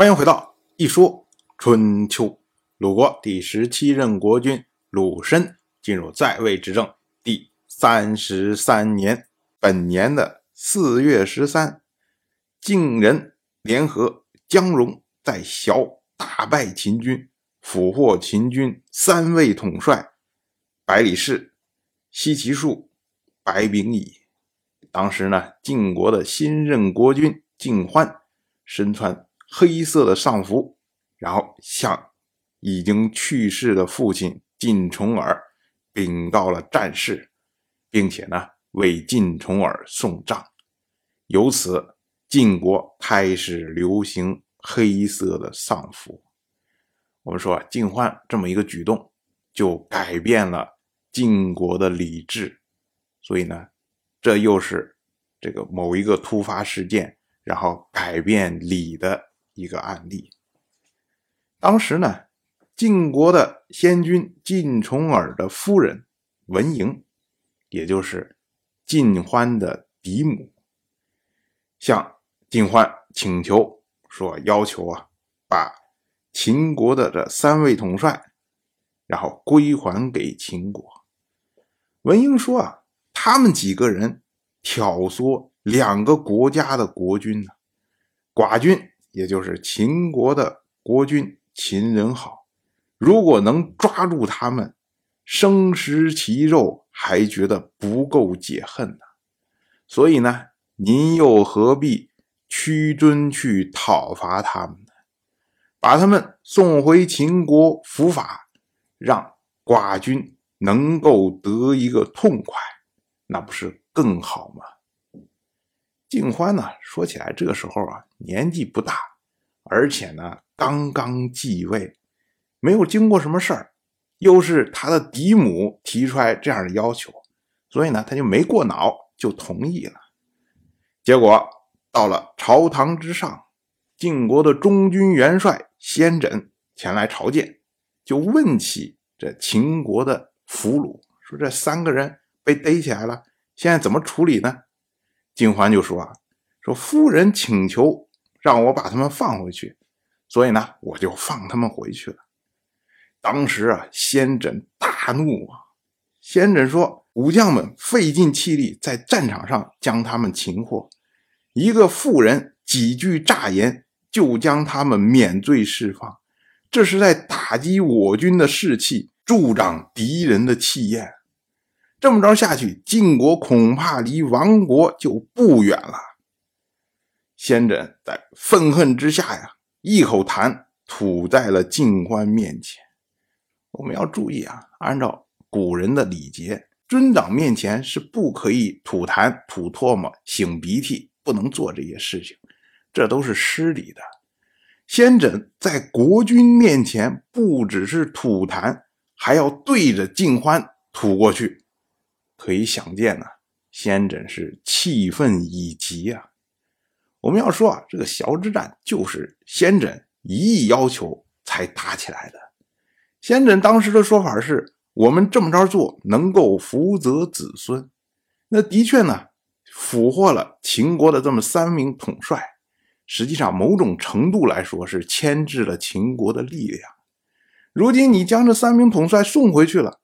欢迎回到一说春秋。鲁国第十七任国君鲁申进入在位执政第三十三年，本年的四月十三，晋人联合姜戎在萧大败秦军，俘获秦军三位统帅：百里氏、西岐树、白秉乙。当时呢，晋国的新任国君晋欢身穿黑色的丧服，然后向已经去世的父亲晋重耳禀告了战事，并且呢为晋重耳送葬。由此，晋国开始流行黑色的丧服。我们说，晋欢这么一个举动，就改变了晋国的礼制，所以呢。这又是这个某一个突发事件，然后改变礼的一个案例。当时呢，晋国的先君晋重耳的夫人文嬴，也就是晋欢的嫡母，向晋欢请求说：“要求啊，把秦国的这三位统帅，然后归还给秦国。”文嬴说：“啊。”他们几个人挑唆两个国家的国君呢？寡君，也就是秦国的国君秦人好，如果能抓住他们，生食其肉，还觉得不够解恨呢。所以呢，您又何必屈尊去讨伐他们呢？把他们送回秦国伏法，让寡君能够得一个痛快。那不是更好吗？静欢呢？说起来，这个时候啊，年纪不大，而且呢，刚刚继位，没有经过什么事儿，又是他的嫡母提出来这样的要求，所以呢，他就没过脑，就同意了。结果到了朝堂之上，晋国的中军元帅先轸前来朝见，就问起这秦国的俘虏，说这三个人。被逮起来了，现在怎么处理呢？金环就说：“啊，说夫人请求让我把他们放回去，所以呢，我就放他们回去了。”当时啊，先轸大怒啊！先轸说：“武将们费尽气力在战场上将他们擒获，一个妇人几句诈言就将他们免罪释放，这是在打击我军的士气，助长敌人的气焰。”这么着下去，晋国恐怕离亡国就不远了。先轸在愤恨之下呀，一口痰吐在了晋欢面前。我们要注意啊，按照古人的礼节，尊长面前是不可以吐痰、吐唾沫、擤鼻涕，不能做这些事情，这都是失礼的。先轸在国君面前不只是吐痰，还要对着晋欢吐过去。可以想见呢，先轸是气愤已极啊！我们要说啊，这个萧之战就是先轸一意要求才打起来的。先轸当时的说法是：我们这么着做能够福泽子孙。那的确呢，俘获了秦国的这么三名统帅，实际上某种程度来说是牵制了秦国的力量。如今你将这三名统帅送回去了。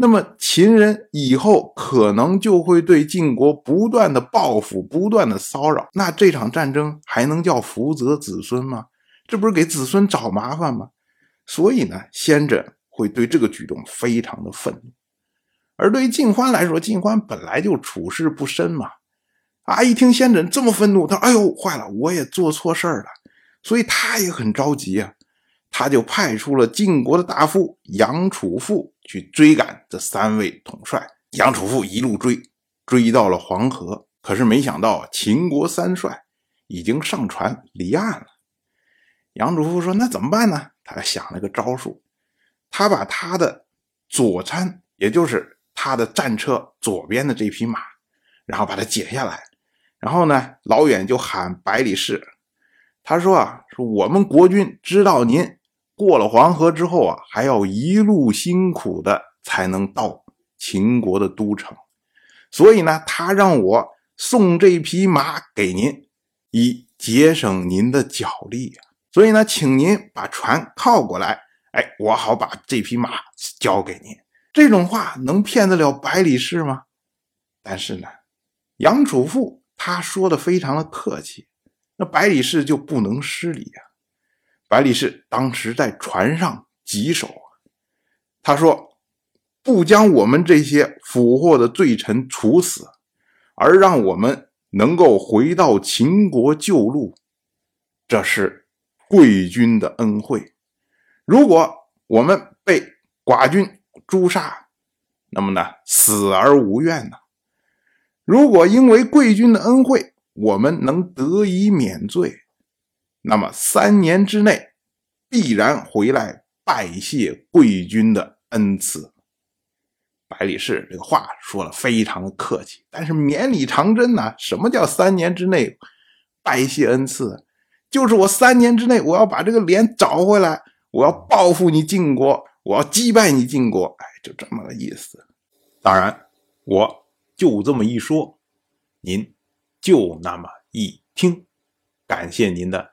那么秦人以后可能就会对晋国不断的报复，不断的骚扰。那这场战争还能叫福泽子孙吗？这不是给子孙找麻烦吗？所以呢，先轸会对这个举动非常的愤怒。而对于晋欢来说，晋欢本来就处事不深嘛，啊，一听先轸这么愤怒，他哎呦，坏了，我也做错事儿了，所以他也很着急啊。他就派出了晋国的大夫杨楚富去追赶这三位统帅。杨楚富一路追，追到了黄河，可是没想到秦国三帅已经上船离岸了。杨楚富说：“那怎么办呢？”他想了个招数，他把他的左参，也就是他的战车左边的这匹马，然后把它解下来，然后呢，老远就喊百里氏，他说：“啊，说我们国君知道您。”过了黄河之后啊，还要一路辛苦的才能到秦国的都城，所以呢，他让我送这匹马给您，以节省您的脚力啊所以呢，请您把船靠过来，哎，我好把这匹马交给您。这种话能骗得了百里氏吗？但是呢，杨楚富他说的非常的客气，那百里氏就不能失礼啊。百里氏当时在船上棘手，他说：“不将我们这些俘获的罪臣处死，而让我们能够回到秦国救路，这是贵军的恩惠。如果我们被寡君诛杀，那么呢，死而无怨呢？如果因为贵军的恩惠，我们能得以免罪。”那么三年之内，必然回来拜谢贵军的恩赐。百里氏这个话说了非常的客气，但是绵里藏针呐。什么叫三年之内拜谢恩赐？就是我三年之内我要把这个脸找回来，我要报复你晋国，我要击败你晋国。哎，就这么个意思。当然，我就这么一说，您就那么一听。感谢您的。